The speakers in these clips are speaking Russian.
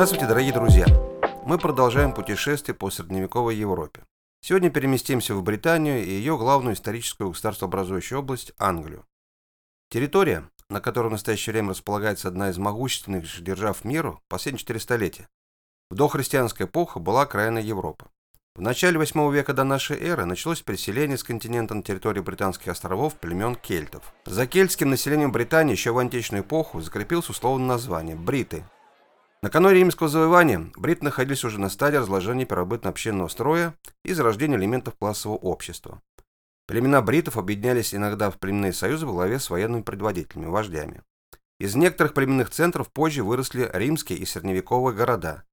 Здравствуйте, дорогие друзья! Мы продолжаем путешествие по средневековой Европе. Сегодня переместимся в Британию и ее главную историческую государствообразующую область – Англию. Территория, на которой в настоящее время располагается одна из могущественных держав мира последние четыре столетия, в дохристианская эпоха была окраина Европы. В начале 8 века до нашей эры началось переселение с континента на территории британских островов племен кельтов. За кельтским населением Британии еще в античную эпоху закрепилось условное название – бриты – Накануне римского завоевания бриты находились уже на стадии разложения первобытно-общинного строя и зарождения элементов классового общества. Племена бритов объединялись иногда в племенные союзы во главе с военными предводителями, вождями. Из некоторых племенных центров позже выросли римские и средневековые города.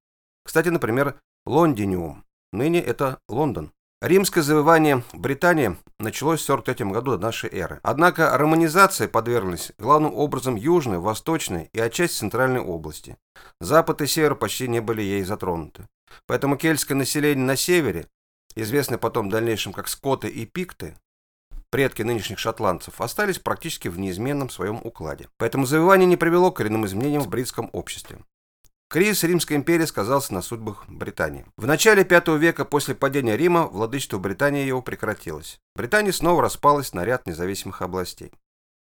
Кстати, например, Лондиниум, ныне это Лондон. Римское завоевание Британии началось в 43 году до нашей эры. Однако романизация подверглась главным образом южной, восточной и отчасти центральной области. Запад и север почти не были ей затронуты. Поэтому кельтское население на севере, известное потом в дальнейшем как скоты и пикты, предки нынешних шотландцев, остались практически в неизменном своем укладе. Поэтому завоевание не привело к коренным изменениям в бритском обществе. Кризис Римской империи сказался на судьбах Британии. В начале V века после падения Рима владычество Британии его прекратилось. Британия снова распалась на ряд независимых областей.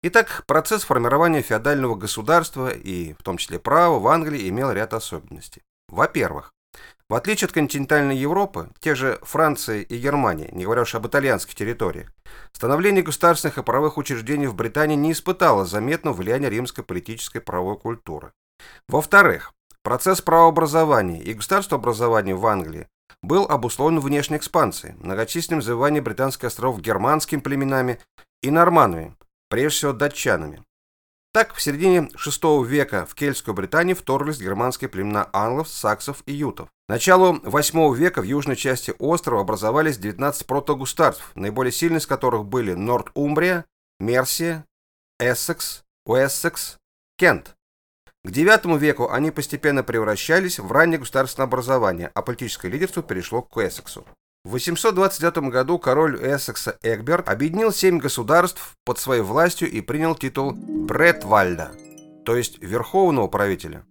Итак, процесс формирования феодального государства и в том числе права в Англии имел ряд особенностей. Во-первых, в отличие от континентальной Европы, те же Франции и Германии, не говоря уж об итальянских территориях, становление государственных и правовых учреждений в Британии не испытало заметного влияния римской политической правовой культуры. Во-вторых, Процесс правообразования и государствообразования в Англии был обусловлен внешней экспансией, многочисленным завоеванием британских островов германскими племенами и норманами, прежде всего датчанами. Так, в середине VI века в Кельтскую Британию вторглись германские племена англов, саксов и ютов. К началу VIII века в южной части острова образовались 19 протогосударств, наиболее сильные из которых были Норт-Умбрия, Мерсия, Эссекс, Уэссекс, Кент. К IX веку они постепенно превращались в раннее государственное образование, а политическое лидерство перешло к Эссексу. В 829 году король Эссекса Эгберт объединил семь государств под своей властью и принял титул Бретвальда, то есть Верховного правителя.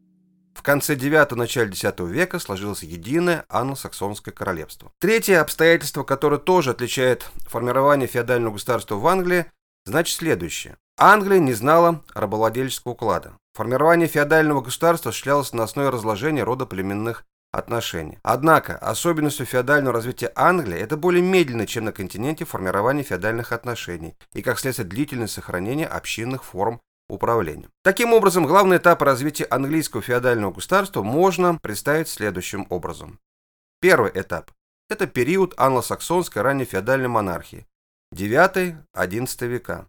В конце IX – начале X века сложилось единое англосаксонское королевство. Третье обстоятельство, которое тоже отличает формирование феодального государства в Англии, значит следующее. Англия не знала рабовладельческого уклада. Формирование феодального государства осуществлялось на основе разложения рода племенных отношений. Однако, особенностью феодального развития Англии это более медленно, чем на континенте формирование феодальных отношений и, как следствие, длительное сохранение общинных форм управления. Таким образом, главный этап развития английского феодального государства можно представить следующим образом. Первый этап – это период англосаксонской ранней феодальной монархии, 9-11 века.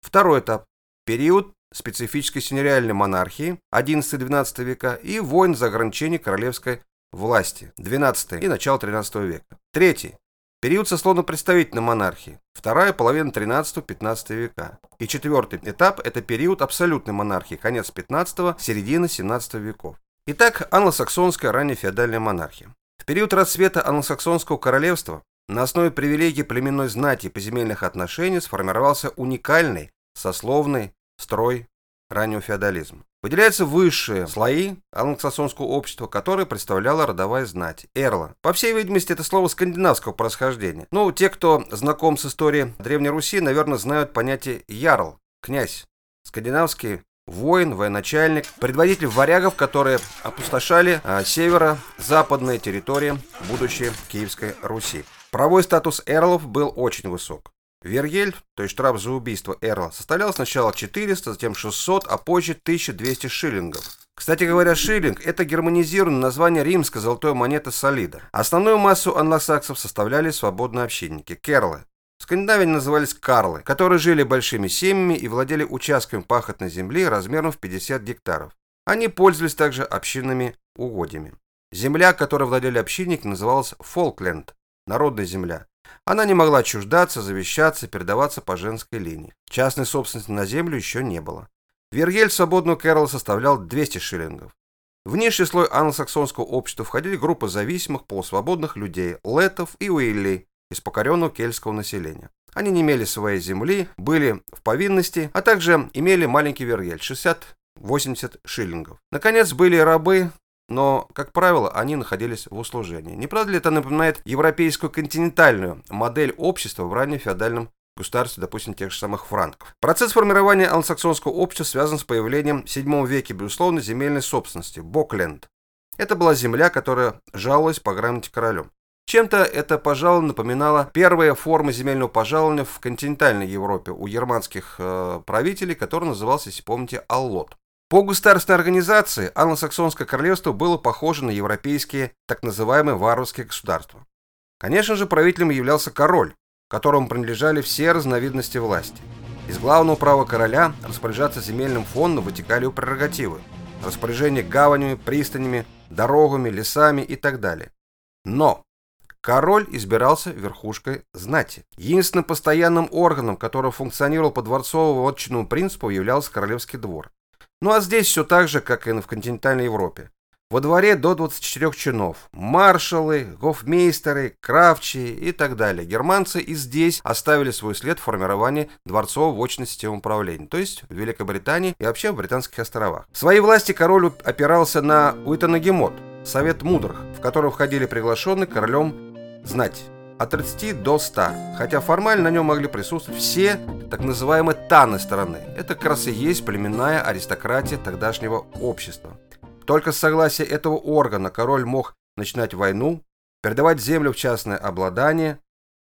Второй этап – период специфической синериальной монархии 11-12 века и войн за ограничение королевской власти 12 и начало 13 века. Третий – период сословно-представительной монархии, вторая половина 13-15 века. И четвертый этап – это период абсолютной монархии, конец 15 середина 17 веков. Итак, англосаксонская ранняя феодальная монархия. В период расцвета англосаксонского королевства на основе привилегий племенной знати и поземельных отношений сформировался уникальный сословный строй раннего феодализма. Выделяются высшие слои англосаксонского общества, которые представляла родовая знать, эрла. По всей видимости, это слово скандинавского происхождения. Ну, те, кто знаком с историей Древней Руси, наверное, знают понятие ярл, князь. Скандинавский воин, военачальник, предводитель варягов, которые опустошали а, северо-западные территории будущей Киевской Руси. Правовой статус эрлов был очень высок. Вергель, то есть штраф за убийство Эрла, составлял сначала 400, затем 600, а позже 1200 шиллингов. Кстати говоря, шиллинг – это германизированное название римской золотой монеты солида. Основную массу англосаксов составляли свободные общинники – керлы. Они назывались карлы, которые жили большими семьями и владели участками пахотной земли размером в 50 гектаров. Они пользовались также общинными угодьями. Земля, которой владели общинники, называлась Фолкленд – народная земля. Она не могла отчуждаться, завещаться, передаваться по женской линии. Частной собственности на землю еще не было. Вергель свободную Кэрол составлял 200 шиллингов. В низший слой англосаксонского общества входили группы зависимых полусвободных людей, летов и уиллей из покоренного кельтского населения. Они не имели своей земли, были в повинности, а также имели маленький вергель – 60-80 шиллингов. Наконец, были рабы, но, как правило, они находились в услужении. Не правда ли это напоминает европейскую континентальную модель общества в раннем феодальном государстве, допустим, тех же самых франков. Процесс формирования англосаксонского общества связан с появлением в VII веке, безусловно, земельной собственности – Бокленд. Это была земля, которая жаловалась по грамоте королем. Чем-то это, пожалуй, напоминало первые формы земельного пожалования в континентальной Европе у германских э, правителей, который назывался, если помните, Аллот. По государственной организации англосаксонское королевство было похоже на европейские так называемые варварские государства. Конечно же, правителем являлся король, которому принадлежали все разновидности власти. Из главного права короля распоряжаться земельным фондом вытекали у прерогативы, распоряжение гаванями, пристанями, дорогами, лесами и так далее. Но король избирался верхушкой знати. Единственным постоянным органом, который функционировал по дворцово-вотчинному принципу, являлся королевский двор. Ну а здесь все так же, как и в континентальной Европе. Во дворе до 24 чинов. Маршалы, гофмейстеры, кравчи и так далее. Германцы и здесь оставили свой след в формировании дворцово-вочной системы управления, то есть в Великобритании и вообще в Британских островах. В своей власти король опирался на Уитанагемот, совет мудрых, в который входили приглашенные королем знать от 30 до 100, хотя формально на нем могли присутствовать все так называемые таны страны. Это как раз и есть племенная аристократия тогдашнего общества. Только с согласия этого органа король мог начинать войну, передавать землю в частное обладание.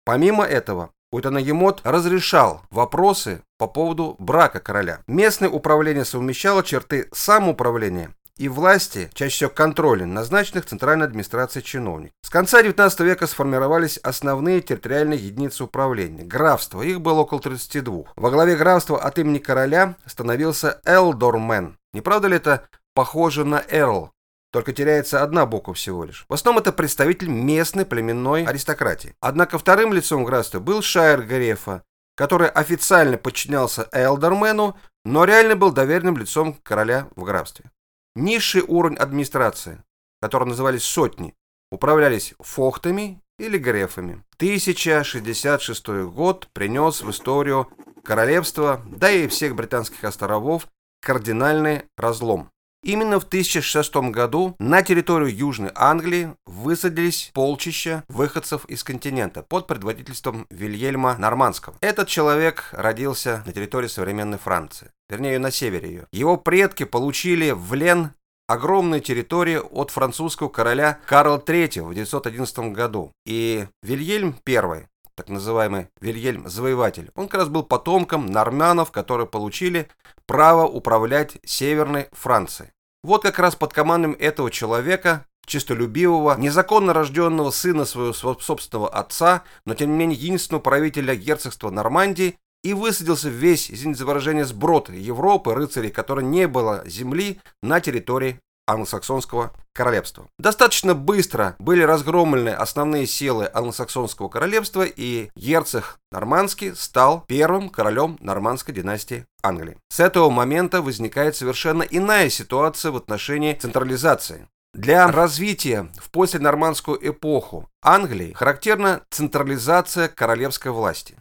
Помимо этого, Уйтанагемот разрешал вопросы по поводу брака короля. Местное управление совмещало черты самоуправления и власти, чаще всего контроля, назначенных Центральной администрацией чиновников. С конца XIX века сформировались основные территориальные единицы управления. Графства, их было около 32. Во главе графства от имени короля становился Элдормен. Не правда ли это похоже на Эрл? Только теряется одна буква всего лишь. В основном это представитель местной племенной аристократии. Однако вторым лицом графства был Шайер Гарефа, который официально подчинялся Элдермену, но реально был доверенным лицом короля в графстве. Низший уровень администрации, которые назывались сотни, управлялись фохтами или грефами. 1066 год принес в историю королевства, да и всех британских островов, кардинальный разлом. Именно в 1006 году на территорию Южной Англии высадились полчища выходцев из континента под предводительством Вильельма Нормандского. Этот человек родился на территории современной Франции, вернее на севере ее. Его предки получили в Лен огромные территории от французского короля Карла III в 911 году. И Вильельм I, так называемый Вильельм Завоеватель, он как раз был потомком норманов, которые получили право управлять Северной Францией. Вот как раз под командой этого человека, чистолюбивого, незаконно рожденного сына своего собственного отца, но тем не менее единственного правителя герцогства Нормандии, и высадился весь, извините за выражение, сброд Европы, рыцарей, которой не было земли на территории англосаксонского королевства. Достаточно быстро были разгромлены основные силы англосаксонского королевства, и герцог Нормандский стал первым королем нормандской династии Англии. С этого момента возникает совершенно иная ситуация в отношении централизации. Для развития в посленормандскую эпоху Англии характерна централизация королевской власти.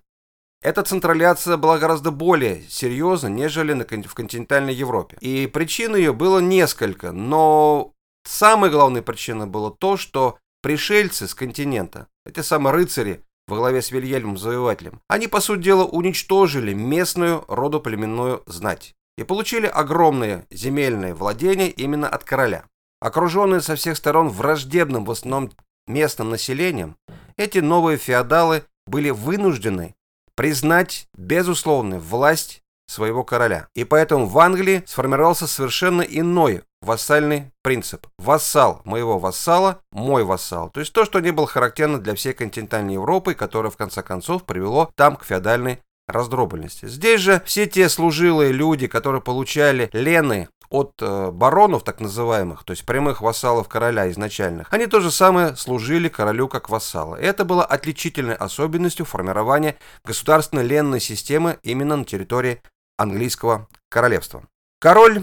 Эта централизация была гораздо более серьезна, нежели в континентальной Европе. И причин ее было несколько, но самой главной причиной было то, что пришельцы с континента, эти самые рыцари во главе с Вильгельмом Завоевателем, они, по сути дела, уничтожили местную родоплеменную знать и получили огромные земельные владения именно от короля. Окруженные со всех сторон враждебным в основном местным населением, эти новые феодалы были вынуждены признать безусловную власть своего короля. И поэтому в Англии сформировался совершенно иной вассальный принцип. Вассал моего вассала – мой вассал. То есть то, что не было характерно для всей континентальной Европы, которое в конце концов привело там к феодальной раздробленности. Здесь же все те служилые люди, которые получали лены от э, баронов, так называемых, то есть прямых вассалов короля изначальных, они то же самое служили королю как вассалы. Это было отличительной особенностью формирования государственной ленной системы именно на территории английского королевства. Король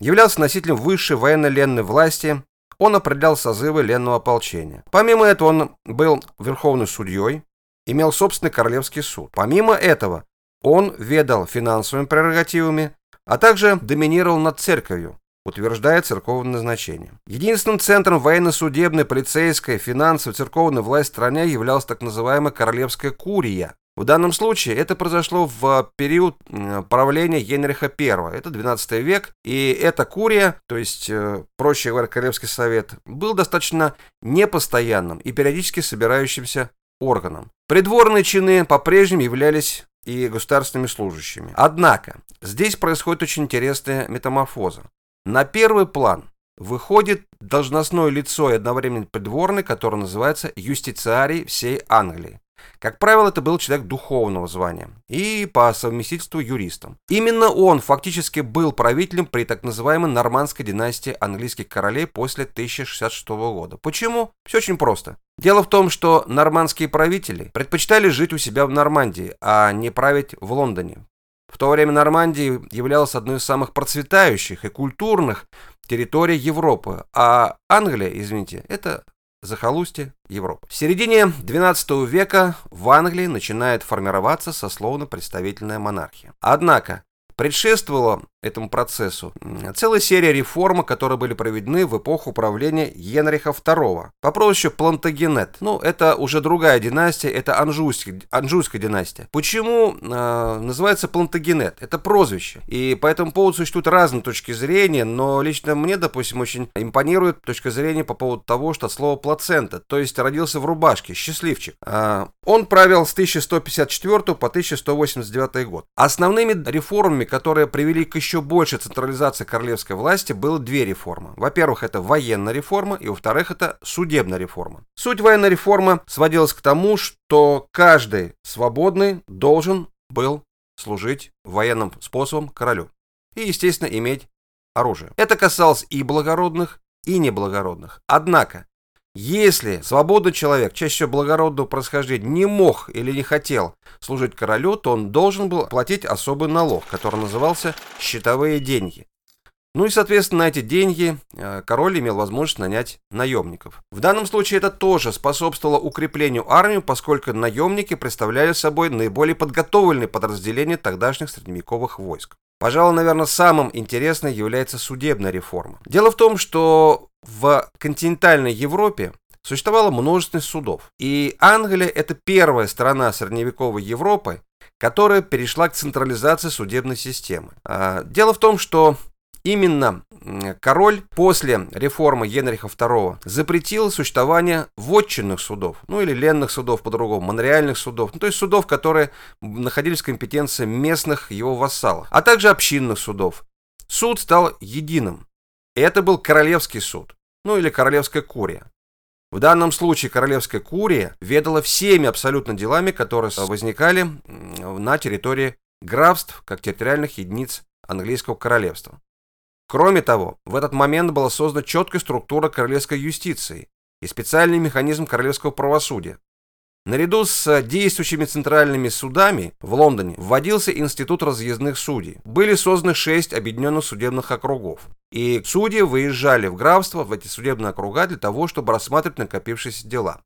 являлся носителем высшей военно-ленной власти, он определял созывы ленного ополчения. Помимо этого он был верховным судьей, имел собственный королевский суд. Помимо этого он ведал финансовыми прерогативами, а также доминировал над церковью, утверждает церковное назначение. Единственным центром военно-судебной, полицейской, финансовой, церковной власти в стране являлась так называемая Королевская Курия, в данном случае это произошло в период правления Генриха I. Это 12 век, и эта курия, то есть, э, проще говоря, Королевский совет, был достаточно непостоянным и периодически собирающимся органом. Придворные чины по-прежнему являлись и государственными служащими. Однако, здесь происходит очень интересная метаморфоза. На первый план выходит должностное лицо и одновременно придворный, который называется юстициарий всей Англии. Как правило, это был человек духовного звания и по совместительству юристом. Именно он фактически был правителем при так называемой нормандской династии английских королей после 1066 года. Почему? Все очень просто. Дело в том, что нормандские правители предпочитали жить у себя в Нормандии, а не править в Лондоне. В то время Нормандия являлась одной из самых процветающих и культурных территорий Европы, а Англия, извините, это захолустье Европы. В середине XII века в Англии начинает формироваться сословно-представительная монархия. Однако предшествовала этому процессу целая серия реформ, которые были проведены в эпоху правления Генриха II по прозвищу Плантагенет. Ну, это уже другая династия, это Анжуйская, Анжуйская династия. Почему э, называется Плантагенет? Это прозвище. И по этому поводу существуют разные точки зрения, но лично мне, допустим, очень импонирует точка зрения по поводу того, что слово плацента, то есть родился в рубашке, счастливчик. Э, он правил с 1154 по 1189 год. Основными реформами, которые привели к еще большей централизации королевской власти было две реформы. Во-первых, это военная реформа, и во-вторых, это судебная реформа. Суть военной реформы сводилась к тому, что каждый свободный должен был служить военным способом королю. И, естественно, иметь оружие. Это касалось и благородных, и неблагородных. Однако, если свободный человек, чаще всего благородного происхождения, не мог или не хотел служить королю, то он должен был платить особый налог, который назывался «счетовые деньги». Ну и, соответственно, на эти деньги э, король имел возможность нанять наемников. В данном случае это тоже способствовало укреплению армии, поскольку наемники представляли собой наиболее подготовленные подразделения тогдашних средневековых войск. Пожалуй, наверное, самым интересной является судебная реформа. Дело в том, что в континентальной Европе существовало множество судов. И Англия – это первая страна средневековой Европы, которая перешла к централизации судебной системы. А, дело в том, что Именно король после реформы Генриха II запретил существование вотчинных судов, ну или ленных судов по-другому, монреальных судов, ну, то есть судов, которые находились в компетенции местных его вассалов, а также общинных судов. Суд стал единым. Это был королевский суд, ну или королевская курия. В данном случае королевская курия ведала всеми абсолютно делами, которые возникали на территории графств, как территориальных единиц английского королевства. Кроме того, в этот момент была создана четкая структура королевской юстиции и специальный механизм королевского правосудия. Наряду с действующими центральными судами в Лондоне вводился институт разъездных судей. Были созданы шесть объединенных судебных округов. И судьи выезжали в графство, в эти судебные округа, для того, чтобы рассматривать накопившиеся дела.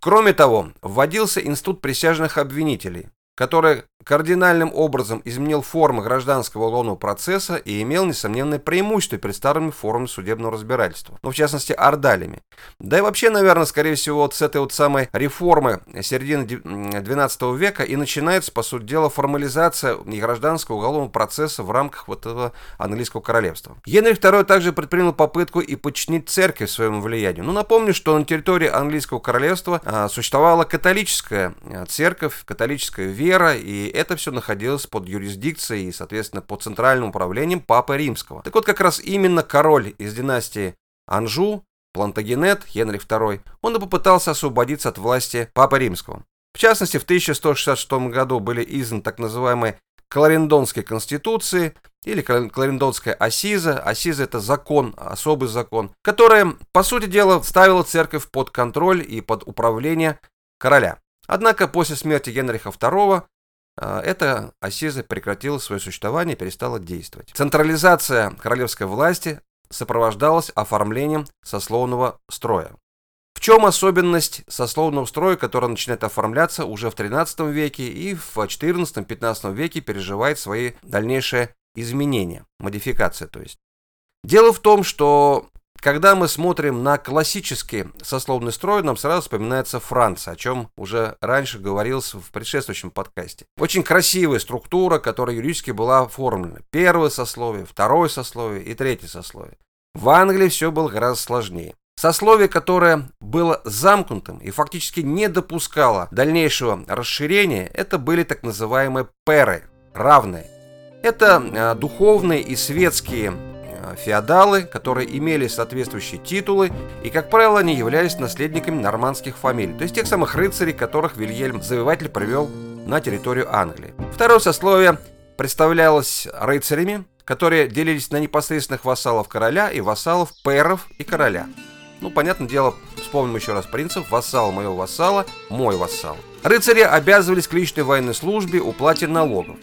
Кроме того, вводился институт присяжных обвинителей, который кардинальным образом изменил формы гражданского уголовного процесса и имел несомненное преимущество перед старыми формами судебного разбирательства, ну, в частности, ордалями. Да и вообще, наверное, скорее всего, вот с этой вот самой реформы середины XII века и начинается, по сути дела, формализация гражданского уголовного процесса в рамках вот этого английского королевства. Генрих II также предпринял попытку и подчинить церковь своему влиянию. Ну, напомню, что на территории английского королевства а, существовала католическая а, церковь, католическая вера, вера, и это все находилось под юрисдикцией и, соответственно, под центральным управлением Папы Римского. Так вот, как раз именно король из династии Анжу, Плантагенет, Генрих II, он и попытался освободиться от власти Папы Римского. В частности, в 1166 году были изданы так называемые Кларендонские конституции или Кларендонская Асиза. Асиза это закон, особый закон, которая, по сути дела, ставила церковь под контроль и под управление короля. Однако после смерти Генриха II э, эта ассиза прекратила свое существование и перестала действовать. Централизация королевской власти сопровождалась оформлением сословного строя. В чем особенность сословного строя, который начинает оформляться уже в XIII веке и в XIV-XV веке переживает свои дальнейшие изменения, модификация то есть. Дело в том, что когда мы смотрим на классический сословный строй, нам сразу вспоминается Франция, о чем уже раньше говорилось в предшествующем подкасте. Очень красивая структура, которая юридически была оформлена. Первое сословие, второе сословие и третье сословие. В Англии все было гораздо сложнее. Сословие, которое было замкнутым и фактически не допускало дальнейшего расширения, это были так называемые перы, равные. Это э, духовные и светские феодалы, которые имели соответствующие титулы, и, как правило, они являлись наследниками нормандских фамилий, то есть тех самых рыцарей, которых Вильгельм Завоеватель привел на территорию Англии. Второе сословие представлялось рыцарями, которые делились на непосредственных вассалов короля и вассалов пэров и короля. Ну, понятное дело, вспомним еще раз принцип «вассал моего вассала, мой вассал». Рыцари обязывались к личной военной службе, уплате налогов.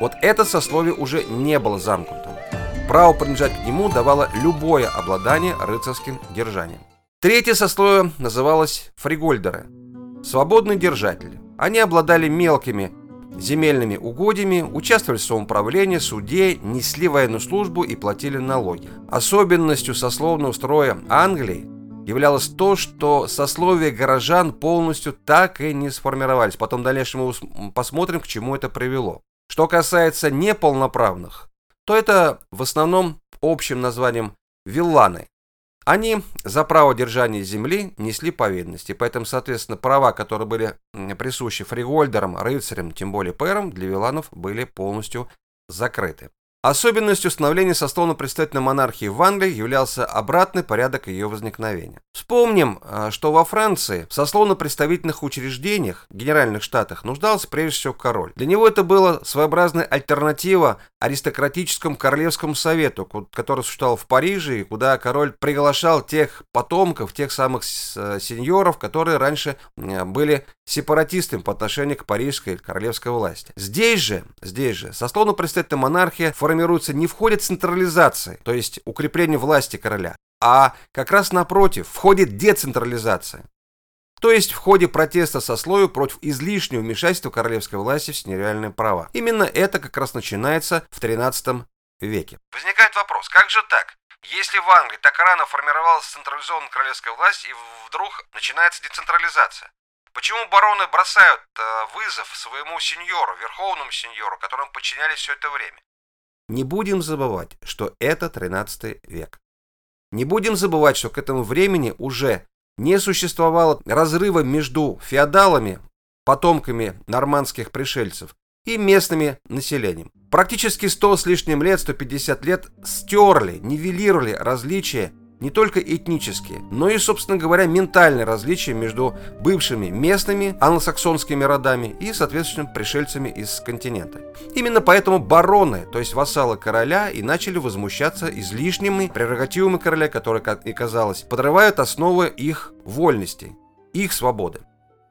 Вот это сословие уже не было замкнутым. Право принадлежать к нему давало любое обладание рыцарским держанием. Третье сословие называлось фригольдеры – свободные держатели. Они обладали мелкими земельными угодьями, участвовали в самоуправлении, суде, несли военную службу и платили налоги. Особенностью сословного строя Англии являлось то, что сословия горожан полностью так и не сформировались. Потом в дальнейшем мы посмотрим, к чему это привело. Что касается неполноправных, то это в основном общим названием вилланы. Они за право держания земли несли повинности, поэтому, соответственно, права, которые были присущи фригольдерам, рыцарям, тем более пэрам, для вилланов были полностью закрыты. Особенностью становления сословно-представительной монархии в Англии являлся обратный порядок ее возникновения. Вспомним, а, что во Франции в сословно-представительных учреждениях, генеральных штатах, нуждался прежде всего король. Для него это была своеобразная альтернатива аристократическому королевскому совету, который существовал в Париже, и куда король приглашал тех потомков, тех самых э, сеньоров, которые раньше были сепаратистами по отношению к парижской королевской власти. Здесь же, здесь же, сословно-представительная монархия формируется формируется не в ходе централизации, то есть укрепления власти короля, а как раз напротив, в ходе децентрализации. То есть в ходе протеста сословия против излишнего вмешательства королевской власти в стериальные права. Именно это как раз начинается в 13 веке. Возникает вопрос, как же так? Если в Англии так рано формировалась централизованная королевская власть и вдруг начинается децентрализация, почему бароны бросают э, вызов своему сеньору, верховному сеньору, которому подчинялись все это время? Не будем забывать, что это 13 век. Не будем забывать, что к этому времени уже не существовало разрыва между феодалами, потомками нормандских пришельцев, и местными населением. Практически 100 с лишним лет, 150 лет стерли, нивелировали различия не только этнические, но и, собственно говоря, ментальные различия между бывшими местными англосаксонскими родами и, соответственно, пришельцами из континента. Именно поэтому бароны, то есть вассалы короля, и начали возмущаться излишними прерогативами короля, которые, как и казалось, подрывают основы их вольности, их свободы.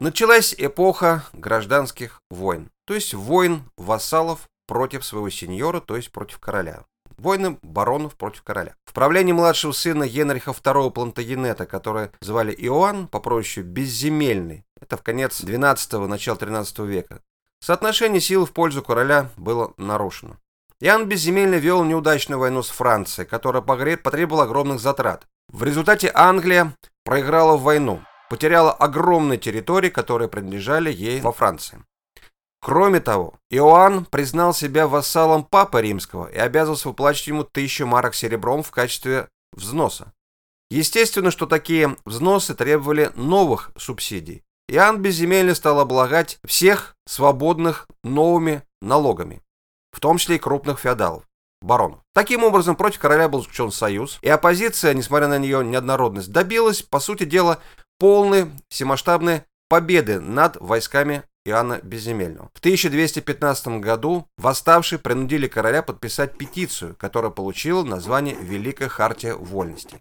Началась эпоха гражданских войн, то есть войн вассалов против своего сеньора, то есть против короля. Войны баронов против короля. В правлении младшего сына Генриха II Плантагенета, который звали Иоанн, по прозвищу Безземельный, это в конец 12-го, начало 13 века, соотношение сил в пользу короля было нарушено. Иоанн Безземельный вел неудачную войну с Францией, которая потребовала огромных затрат. В результате Англия проиграла в войну, потеряла огромные территории, которые принадлежали ей во Франции. Кроме того, Иоанн признал себя вассалом Папы Римского и обязался выплачивать ему тысячу марок серебром в качестве взноса. Естественно, что такие взносы требовали новых субсидий. Иоанн Безземельный стал облагать всех свободных новыми налогами, в том числе и крупных феодалов, баронов. Таким образом, против короля был заключен союз, и оппозиция, несмотря на ее неоднородность, добилась, по сути дела, полной всемасштабной победы над войсками Иоанна Безземельного. В 1215 году восставшие принудили короля подписать петицию, которая получила название «Великая Хартия Вольности».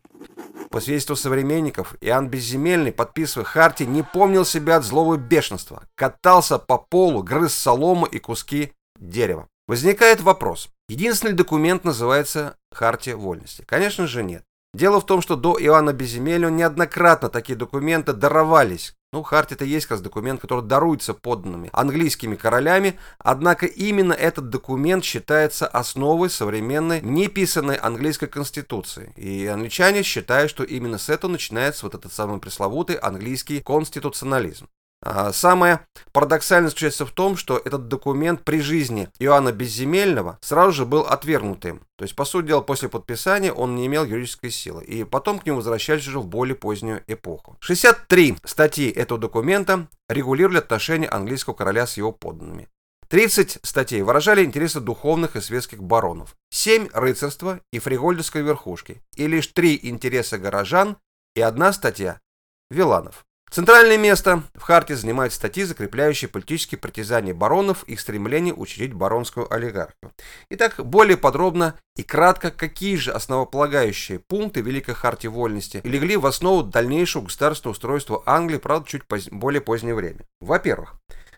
По свидетельству современников, Иоанн Безземельный, подписывая Хартии, не помнил себя от злого бешенства, катался по полу, грыз солому и куски дерева. Возникает вопрос, единственный документ называется Хартия Вольности? Конечно же нет. Дело в том, что до Иоанна Безземельного неоднократно такие документы даровались. Ну, Харт это есть как документ, который даруется подданными английскими королями, однако именно этот документ считается основой современной неписанной английской конституции. И англичане считают, что именно с этого начинается вот этот самый пресловутый английский конституционализм. А, самое парадоксальное заключается в том, что этот документ при жизни Иоанна Безземельного сразу же был отвергнут им. То есть, по сути дела, после подписания он не имел юридической силы. И потом к нему возвращались уже в более позднюю эпоху. 63 статьи этого документа регулировали отношения английского короля с его подданными. 30 статей выражали интересы духовных и светских баронов, 7 – рыцарства и фригольдовской верхушки, и лишь 3 интереса горожан и одна статья – виланов. Центральное место в Харте занимают статьи, закрепляющие политические притязания баронов и их стремление учредить баронскую олигархию. Итак, более подробно и кратко, какие же основополагающие пункты Великой Харте Вольности легли в основу дальнейшего государственного устройства Англии, правда, чуть поз... более позднее время. Во-первых,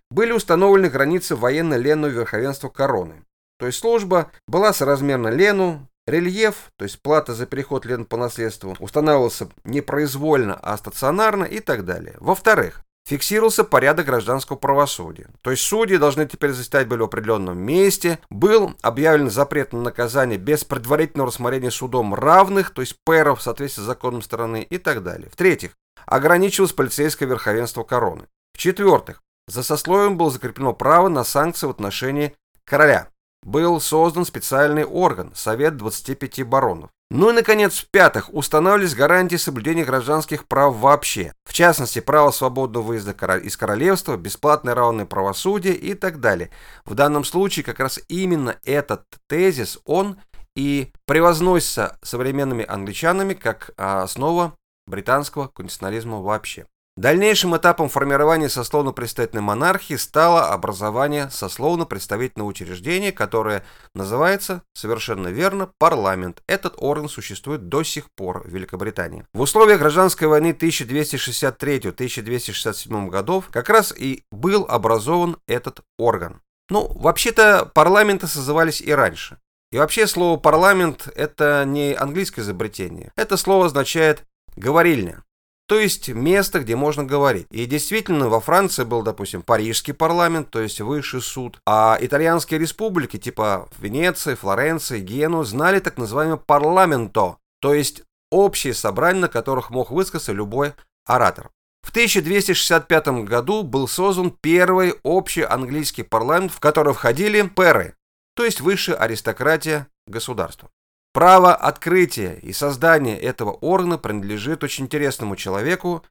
были установлены границы военно-ленного верховенства короны. То есть служба была соразмерна лену, Рельеф, то есть плата за переход лен по наследству, устанавливался не произвольно, а стационарно и так далее. Во-вторых, фиксировался порядок гражданского правосудия. То есть судьи должны теперь заседать были в определенном месте. Был объявлен запрет на наказание без предварительного рассмотрения судом равных, то есть пэров в соответствии с законом страны и так далее. В-третьих, ограничивалось полицейское верховенство короны. В-четвертых, за сословием было закреплено право на санкции в отношении короля был создан специальный орган – Совет 25 баронов. Ну и, наконец, в-пятых, устанавливались гарантии соблюдения гражданских прав вообще. В частности, право свободного выезда из королевства, бесплатное равное правосудие и так далее. В данном случае как раз именно этот тезис, он и превозносится современными англичанами как основа британского конституционализма вообще. Дальнейшим этапом формирования сословно-представительной монархии стало образование сословно-представительного учреждения, которое называется, совершенно верно, парламент. Этот орган существует до сих пор в Великобритании. В условиях гражданской войны 1263-1267 годов как раз и был образован этот орган. Ну, вообще-то парламенты созывались и раньше. И вообще слово «парламент» — это не английское изобретение. Это слово означает «говорильня». То есть место, где можно говорить. И действительно, во Франции был, допустим, парижский парламент, то есть высший суд, а итальянские республики, типа Венеции, Флоренции, Гену, знали так называемое парламенто, то есть общие собрания, на которых мог высказаться любой оратор. В 1265 году был создан первый общий английский парламент, в который входили пэры, то есть высшая аристократия государства. Право открытия и создания этого органа принадлежит очень интересному человеку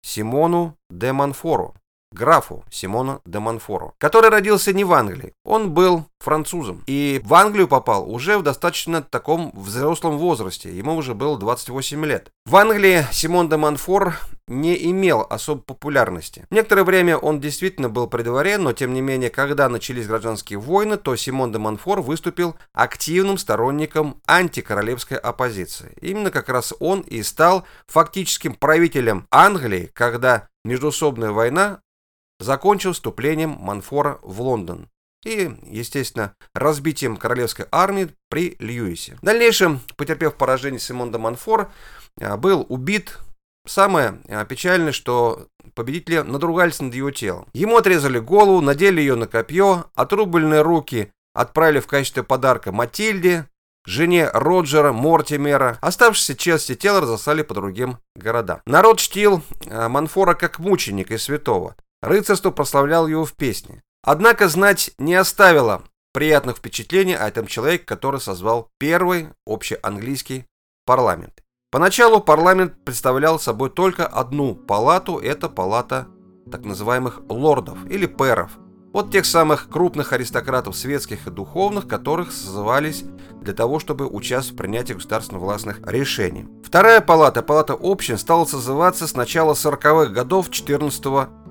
Симону де Монфору графу Симона де Монфора, который родился не в Англии. Он был французом и в Англию попал уже в достаточно таком взрослом возрасте. Ему уже было 28 лет. В Англии Симон де Монфор не имел особой популярности. Некоторое время он действительно был при дворе, но тем не менее, когда начались гражданские войны, то Симон де Монфор выступил активным сторонником антикоролевской оппозиции. Именно как раз он и стал фактическим правителем Англии, когда междуусобная война закончил вступлением Манфора в Лондон и, естественно, разбитием королевской армии при Льюисе. В дальнейшем, потерпев поражение Симон де Монфор, а, был убит. Самое а, печальное, что победители надругались над его телом. Ему отрезали голову, надели ее на копье, отрубленные руки отправили в качестве подарка Матильде, жене Роджера Мортимера. Оставшиеся части тела разослали по другим городам. Народ чтил а, Манфора как мученика и святого. Рыцарство прославлял его в песне. Однако знать не оставило приятных впечатлений о этом человеке, который созвал первый общеанглийский парламент. Поначалу парламент представлял собой только одну палату, это палата так называемых лордов или пэров. Вот тех самых крупных аристократов светских и духовных, которых созывались для того, чтобы участвовать в принятии государственно-властных решений. Вторая палата, палата общин, стала созываться с начала 40-х годов 14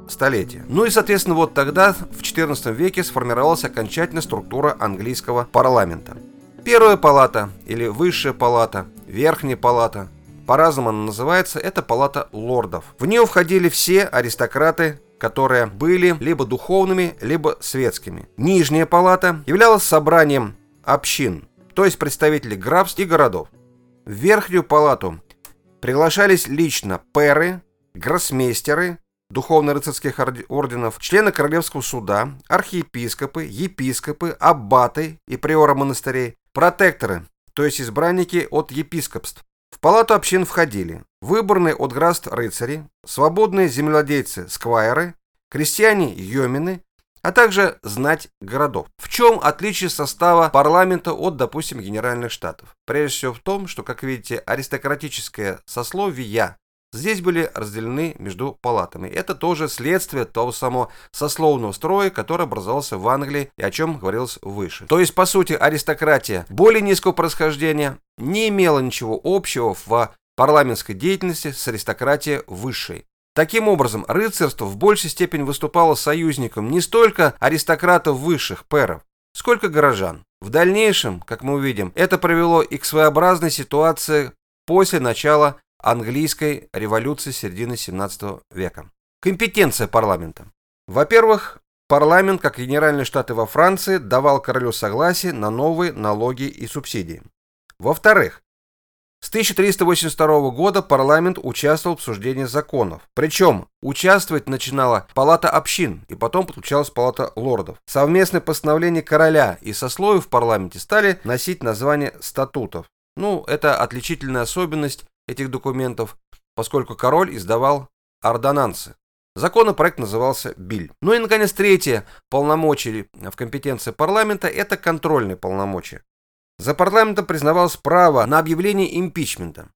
столетия. Ну и, соответственно, вот тогда, в XIV веке, сформировалась окончательная структура английского парламента. Первая палата, или высшая палата, верхняя палата, по-разному она называется, это палата лордов. В нее входили все аристократы, которые были либо духовными, либо светскими. Нижняя палата являлась собранием общин, то есть представителей графств и городов. В Верхнюю палату приглашались лично пэры, гроссмейстеры, духовно-рыцарских орденов, члены Королевского суда, архиепископы, епископы, аббаты и приоры монастырей, протекторы, то есть избранники от епископств. В палату общин входили выборные от граст рыцари, свободные земледельцы, сквайры, крестьяне, йомины, а также знать городов. В чем отличие состава парламента от, допустим, генеральных штатов? Прежде всего в том, что, как видите, аристократическое сословие здесь были разделены между палатами. Это тоже следствие того самого сословного строя, который образовался в Англии и о чем говорилось выше. То есть, по сути, аристократия более низкого происхождения не имела ничего общего в парламентской деятельности с аристократией высшей. Таким образом, рыцарство в большей степени выступало союзником не столько аристократов высших пэров, сколько горожан. В дальнейшем, как мы увидим, это привело и к своеобразной ситуации после начала английской революции середины 17 века. Компетенция парламента. Во-первых, парламент, как Генеральные Штаты во Франции, давал королю согласие на новые налоги и субсидии. Во-вторых, с 1382 года парламент участвовал в обсуждении законов. Причем участвовать начинала палата общин и потом подключалась палата лордов. Совместные постановления короля и сословий в парламенте стали носить название статутов. Ну, это отличительная особенность этих документов, поскольку король издавал ордонансы. Законопроект назывался Биль. Ну и, наконец, третье полномочие в компетенции парламента – это контрольные полномочия. За парламентом признавалось право на объявление импичмента.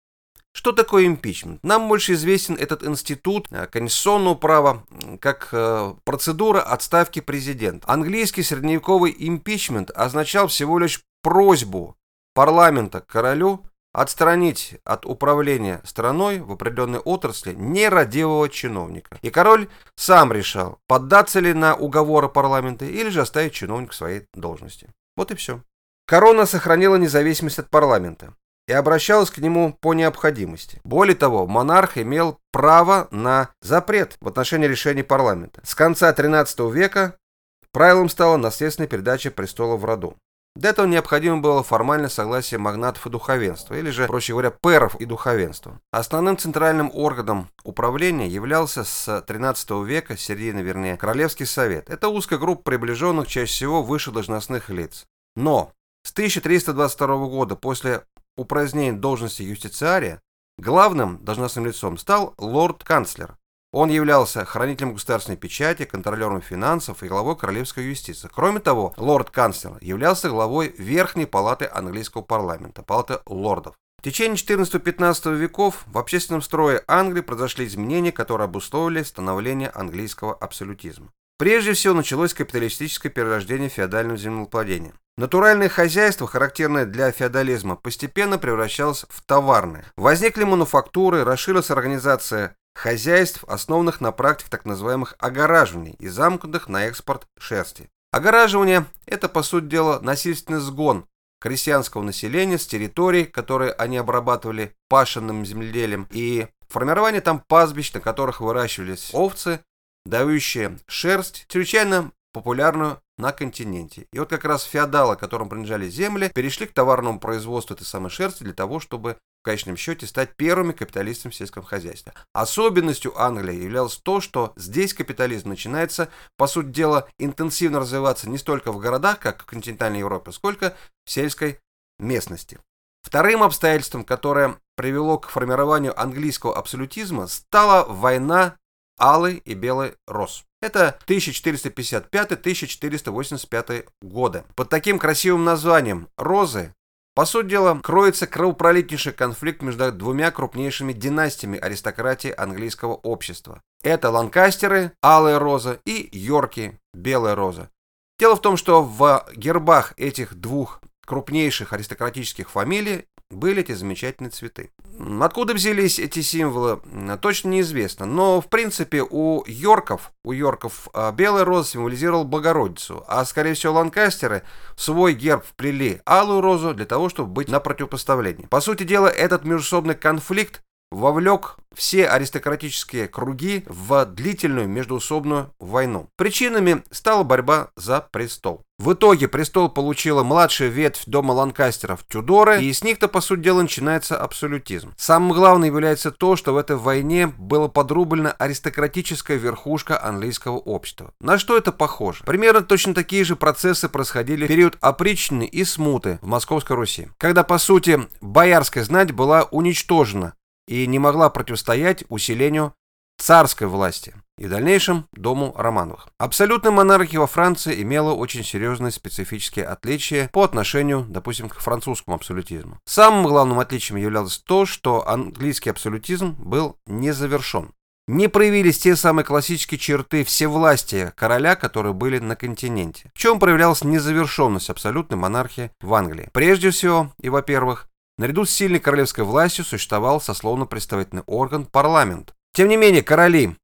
Что такое импичмент? Нам больше известен этот институт э, конституционного права как э, процедура отставки президента. Английский средневековый импичмент означал всего лишь просьбу парламента к королю отстранить от управления страной в определенной отрасли нерадивого чиновника. И король сам решал, поддаться ли на уговоры парламента или же оставить чиновника в своей должности. Вот и все. Корона сохранила независимость от парламента и обращалась к нему по необходимости. Более того, монарх имел право на запрет в отношении решений парламента. С конца XIII века правилом стала наследственная передача престола в роду. Для этого необходимо было формальное согласие магнатов и духовенства, или же, проще говоря, пэров и духовенства. Основным центральным органом управления являлся с 13 века, середины вернее, Королевский совет. Это узкая группа приближенных чаще всего выше должностных лиц. Но с 1322 года, после упразднения должности юстициария, главным должностным лицом стал лорд-канцлер, он являлся хранителем государственной печати, контролером финансов и главой королевской юстиции. Кроме того, лорд-канцлер являлся главой Верхней палаты английского парламента, палаты лордов. В течение 14-15 веков в общественном строе Англии произошли изменения, которые обусловили становление английского абсолютизма. Прежде всего началось капиталистическое перерождение феодального землевладения. Натуральное хозяйство, характерное для феодализма, постепенно превращалось в товарное. Возникли мануфактуры, расширилась организация хозяйств, основанных на практике так называемых огораживаний и замкнутых на экспорт шерсти. Огораживание – это, по сути дела, насильственный сгон крестьянского населения с территорий, которые они обрабатывали пашенным земледелием, и формирование там пастбищ, на которых выращивались овцы, дающие шерсть, чрезвычайно популярную на континенте. И вот как раз феодалы, которым принадлежали земли, перешли к товарному производству этой самой шерсти для того, чтобы конечном счете стать первыми капиталистами в сельском хозяйстве. Особенностью Англии являлось то, что здесь капитализм начинается, по сути дела, интенсивно развиваться не столько в городах, как в континентальной Европе, сколько в сельской местности. Вторым обстоятельством, которое привело к формированию английского абсолютизма, стала война Алый и Белый Рос. Это 1455-1485 годы. Под таким красивым названием «Розы» По сути дела, кроется кровопролитнейший конфликт между двумя крупнейшими династиями аристократии английского общества. Это Ланкастеры, Алая Роза, и Йорки, Белая Роза. Дело в том, что в гербах этих двух крупнейших аристократических фамилий были эти замечательные цветы. Откуда взялись эти символы, точно неизвестно. Но, в принципе, у Йорков, у Йорков а, белая роза символизировала Богородицу, а, скорее всего, Ланкастеры свой герб вплели алую розу для того, чтобы быть на противопоставлении. По сути дела, этот междусобный конфликт вовлек все аристократические круги в длительную междуусобную войну. Причинами стала борьба за престол. В итоге престол получила младшая ветвь дома Ланкастеров Тюдоры, и с них-то, по сути дела, начинается абсолютизм. Самым главным является то, что в этой войне была подрублена аристократическая верхушка английского общества. На что это похоже? Примерно точно такие же процессы происходили в период опричнины и смуты в Московской Руси, когда, по сути, боярская знать была уничтожена и не могла противостоять усилению царской власти и в дальнейшем дому Романовых. Абсолютная монархия во Франции имела очень серьезные специфические отличия по отношению, допустим, к французскому абсолютизму. Самым главным отличием являлось то, что английский абсолютизм был не завершен. Не проявились те самые классические черты всевластия короля, которые были на континенте. В чем проявлялась незавершенность абсолютной монархии в Англии? Прежде всего, и во-первых, наряду с сильной королевской властью существовал сословно-представительный орган парламент. Тем не менее, короли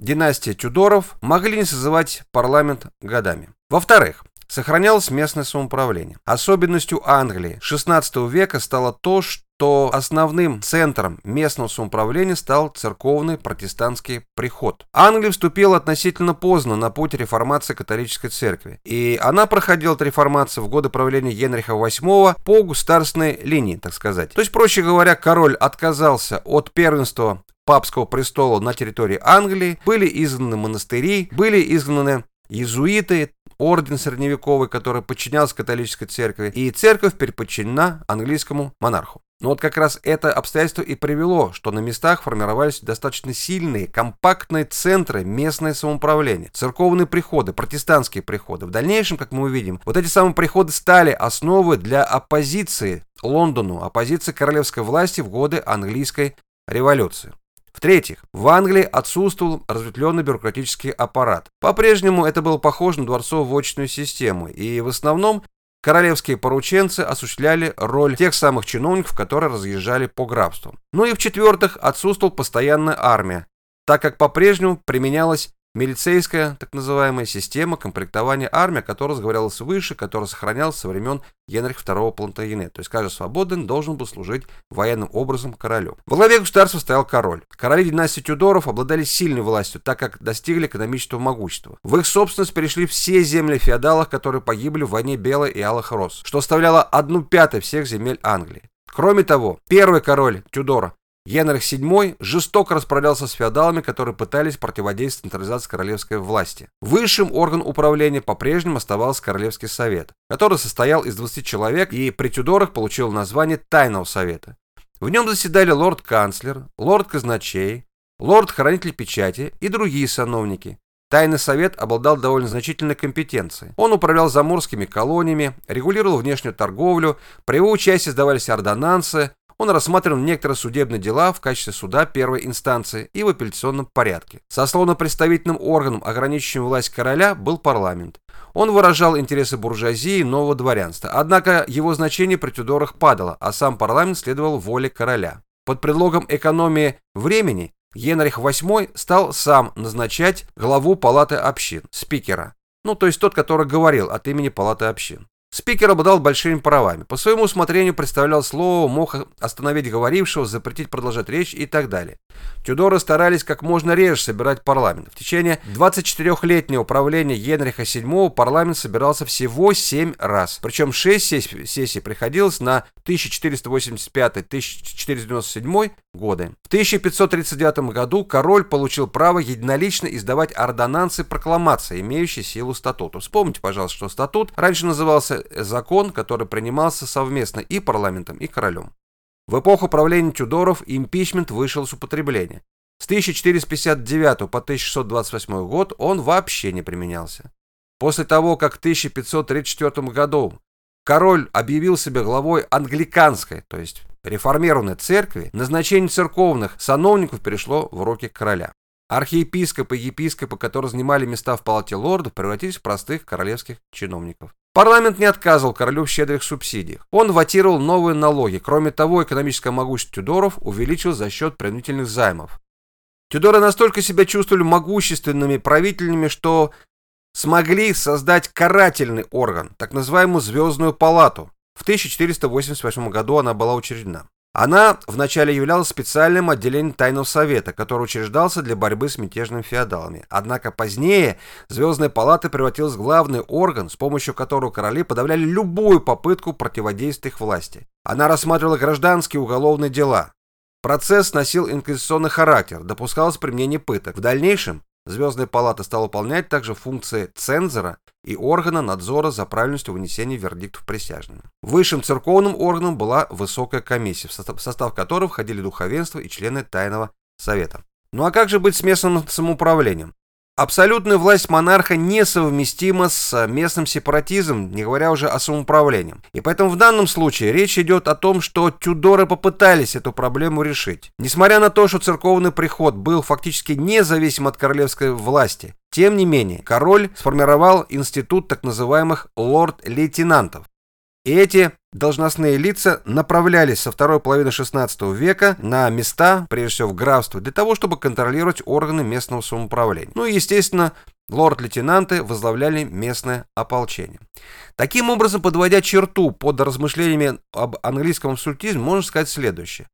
династия Тюдоров могли не созывать парламент годами. Во-вторых, сохранялось местное самоуправление. Особенностью Англии XVI века стало то, что основным центром местного самоуправления стал церковный протестантский приход. Англия вступила относительно поздно на путь реформации католической церкви, и она проходила от реформации в годы правления Генриха VIII по государственной линии, так сказать. То есть, проще говоря, король отказался от первенства папского престола на территории Англии, были изгнаны монастыри, были изгнаны иезуиты, орден средневековый, который подчинялся католической церкви, и церковь переподчинена английскому монарху. Но вот как раз это обстоятельство и привело, что на местах формировались достаточно сильные, компактные центры местное самоуправление, церковные приходы, протестантские приходы. В дальнейшем, как мы увидим, вот эти самые приходы стали основой для оппозиции Лондону, оппозиции королевской власти в годы английской революции. В-третьих, в Англии отсутствовал разветвленный бюрократический аппарат. По-прежнему это было похоже на дворцово-вотчинную систему, и в основном королевские порученцы осуществляли роль тех самых чиновников, которые разъезжали по графству. Ну и в-четвертых, отсутствовала постоянная армия, так как по-прежнему применялась Милицейская, так называемая, система комплектования армии, которая разговаривалась выше, которая сохранялась со времен Генриха II Плантагенет. То есть каждый свободный должен был служить военным образом королю. Во главе государства стоял король. Короли династии Тюдоров обладали сильной властью, так как достигли экономического могущества. В их собственность перешли все земли феодалов, которые погибли в войне Белой и Алых Рос, что составляло одну пятую всех земель Англии. Кроме того, первый король Тюдора Генрих VII жестоко расправлялся с феодалами, которые пытались противодействовать централизации королевской власти. Высшим органом управления по-прежнему оставался Королевский совет, который состоял из 20 человек и при Тюдорах получил название Тайного совета. В нем заседали лорд-канцлер, лорд-казначей, лорд-хранитель печати и другие сановники. Тайный совет обладал довольно значительной компетенцией. Он управлял заморскими колониями, регулировал внешнюю торговлю, при его участии сдавались ордонансы, он рассматривал некоторые судебные дела в качестве суда первой инстанции и в апелляционном порядке. Сословно-представительным органом, ограничивающим власть короля, был парламент. Он выражал интересы буржуазии и нового дворянства, однако его значение при Тюдорах падало, а сам парламент следовал воле короля. Под предлогом экономии времени Генрих VIII стал сам назначать главу палаты общин, спикера, ну то есть тот, который говорил от имени палаты общин. Спикер обладал большими правами. По своему усмотрению представлял слово, мог остановить говорившего, запретить продолжать речь и так далее. Тюдоры старались как можно реже собирать парламент. В течение 24-летнего правления Генриха VII парламент собирался всего 7 раз. Причем 6 сессий, сессий приходилось на 1485-1497 годы. В 1539 году король получил право единолично издавать ордонансы прокламации, имеющие силу статута. Вспомните, пожалуйста, что статут раньше назывался закон, который принимался совместно и парламентом, и королем. В эпоху правления Тюдоров импичмент вышел из употребления. С 1459 по 1628 год он вообще не применялся. После того, как в 1534 году король объявил себя главой англиканской, то есть реформированной церкви, назначение церковных сановников перешло в руки короля. Архиепископы и епископы, которые занимали места в палате лордов, превратились в простых королевских чиновников. Парламент не отказывал королю в щедрых субсидиях. Он ватировал новые налоги. Кроме того, экономическое могущество Тюдоров увеличилось за счет принудительных займов. Тюдоры настолько себя чувствовали могущественными правителями, что смогли создать карательный орган, так называемую Звездную палату. В 1488 году она была учреждена. Она вначале являлась специальным отделением Тайного Совета, который учреждался для борьбы с мятежными феодалами. Однако позднее Звездная Палата превратилась в главный орган, с помощью которого короли подавляли любую попытку противодействия их власти. Она рассматривала гражданские уголовные дела. Процесс носил инквизиционный характер, допускалось применение пыток. В дальнейшем Звездная палата стала выполнять также функции цензора и органа надзора за правильностью вынесения вердиктов присяжными. Высшим церковным органом была высокая комиссия, в состав, которой входили духовенство и члены Тайного Совета. Ну а как же быть с местным самоуправлением? Абсолютная власть монарха несовместима с местным сепаратизмом, не говоря уже о самоуправлении. И поэтому в данном случае речь идет о том, что Тюдоры попытались эту проблему решить. Несмотря на то, что церковный приход был фактически независим от королевской власти, тем не менее, король сформировал институт так называемых лорд-лейтенантов. И эти должностные лица направлялись со второй половины XVI века на места, прежде всего в графство, для того, чтобы контролировать органы местного самоуправления. Ну и, естественно, лорд-лейтенанты возглавляли местное ополчение. Таким образом, подводя черту под размышлениями об английском абсолютизме, можно сказать следующее.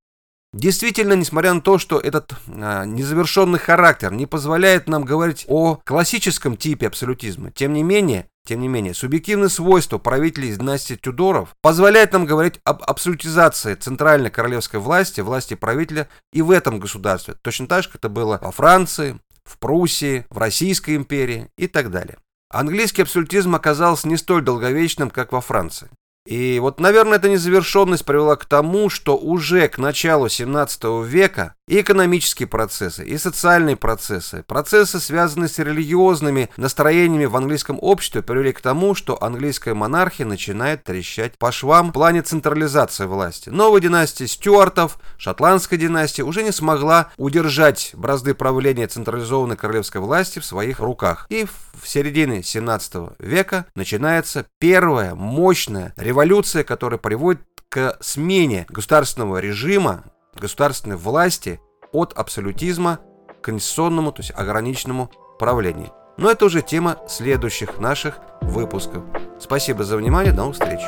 Действительно, несмотря на то, что этот а, незавершенный характер не позволяет нам говорить о классическом типе абсолютизма, тем не менее, тем не менее, субъективные свойства правителей династии Тюдоров позволяют нам говорить об абсолютизации центральной королевской власти, власти правителя и в этом государстве, точно так же, как это было во Франции, в Пруссии, в Российской империи и так далее. Английский абсолютизм оказался не столь долговечным, как во Франции. И вот, наверное, эта незавершенность привела к тому, что уже к началу 17 века и экономические процессы, и социальные процессы, процессы, связанные с религиозными настроениями в английском обществе, привели к тому, что английская монархия начинает трещать по швам в плане централизации власти. Новая династия Стюартов, шотландская династия, уже не смогла удержать бразды правления централизованной королевской власти в своих руках. И в середине 17 века начинается первая мощная революция которая приводит к смене государственного режима, государственной власти от абсолютизма к конституционному, то есть ограниченному правлению. Но это уже тема следующих наших выпусков. Спасибо за внимание, до новых встреч.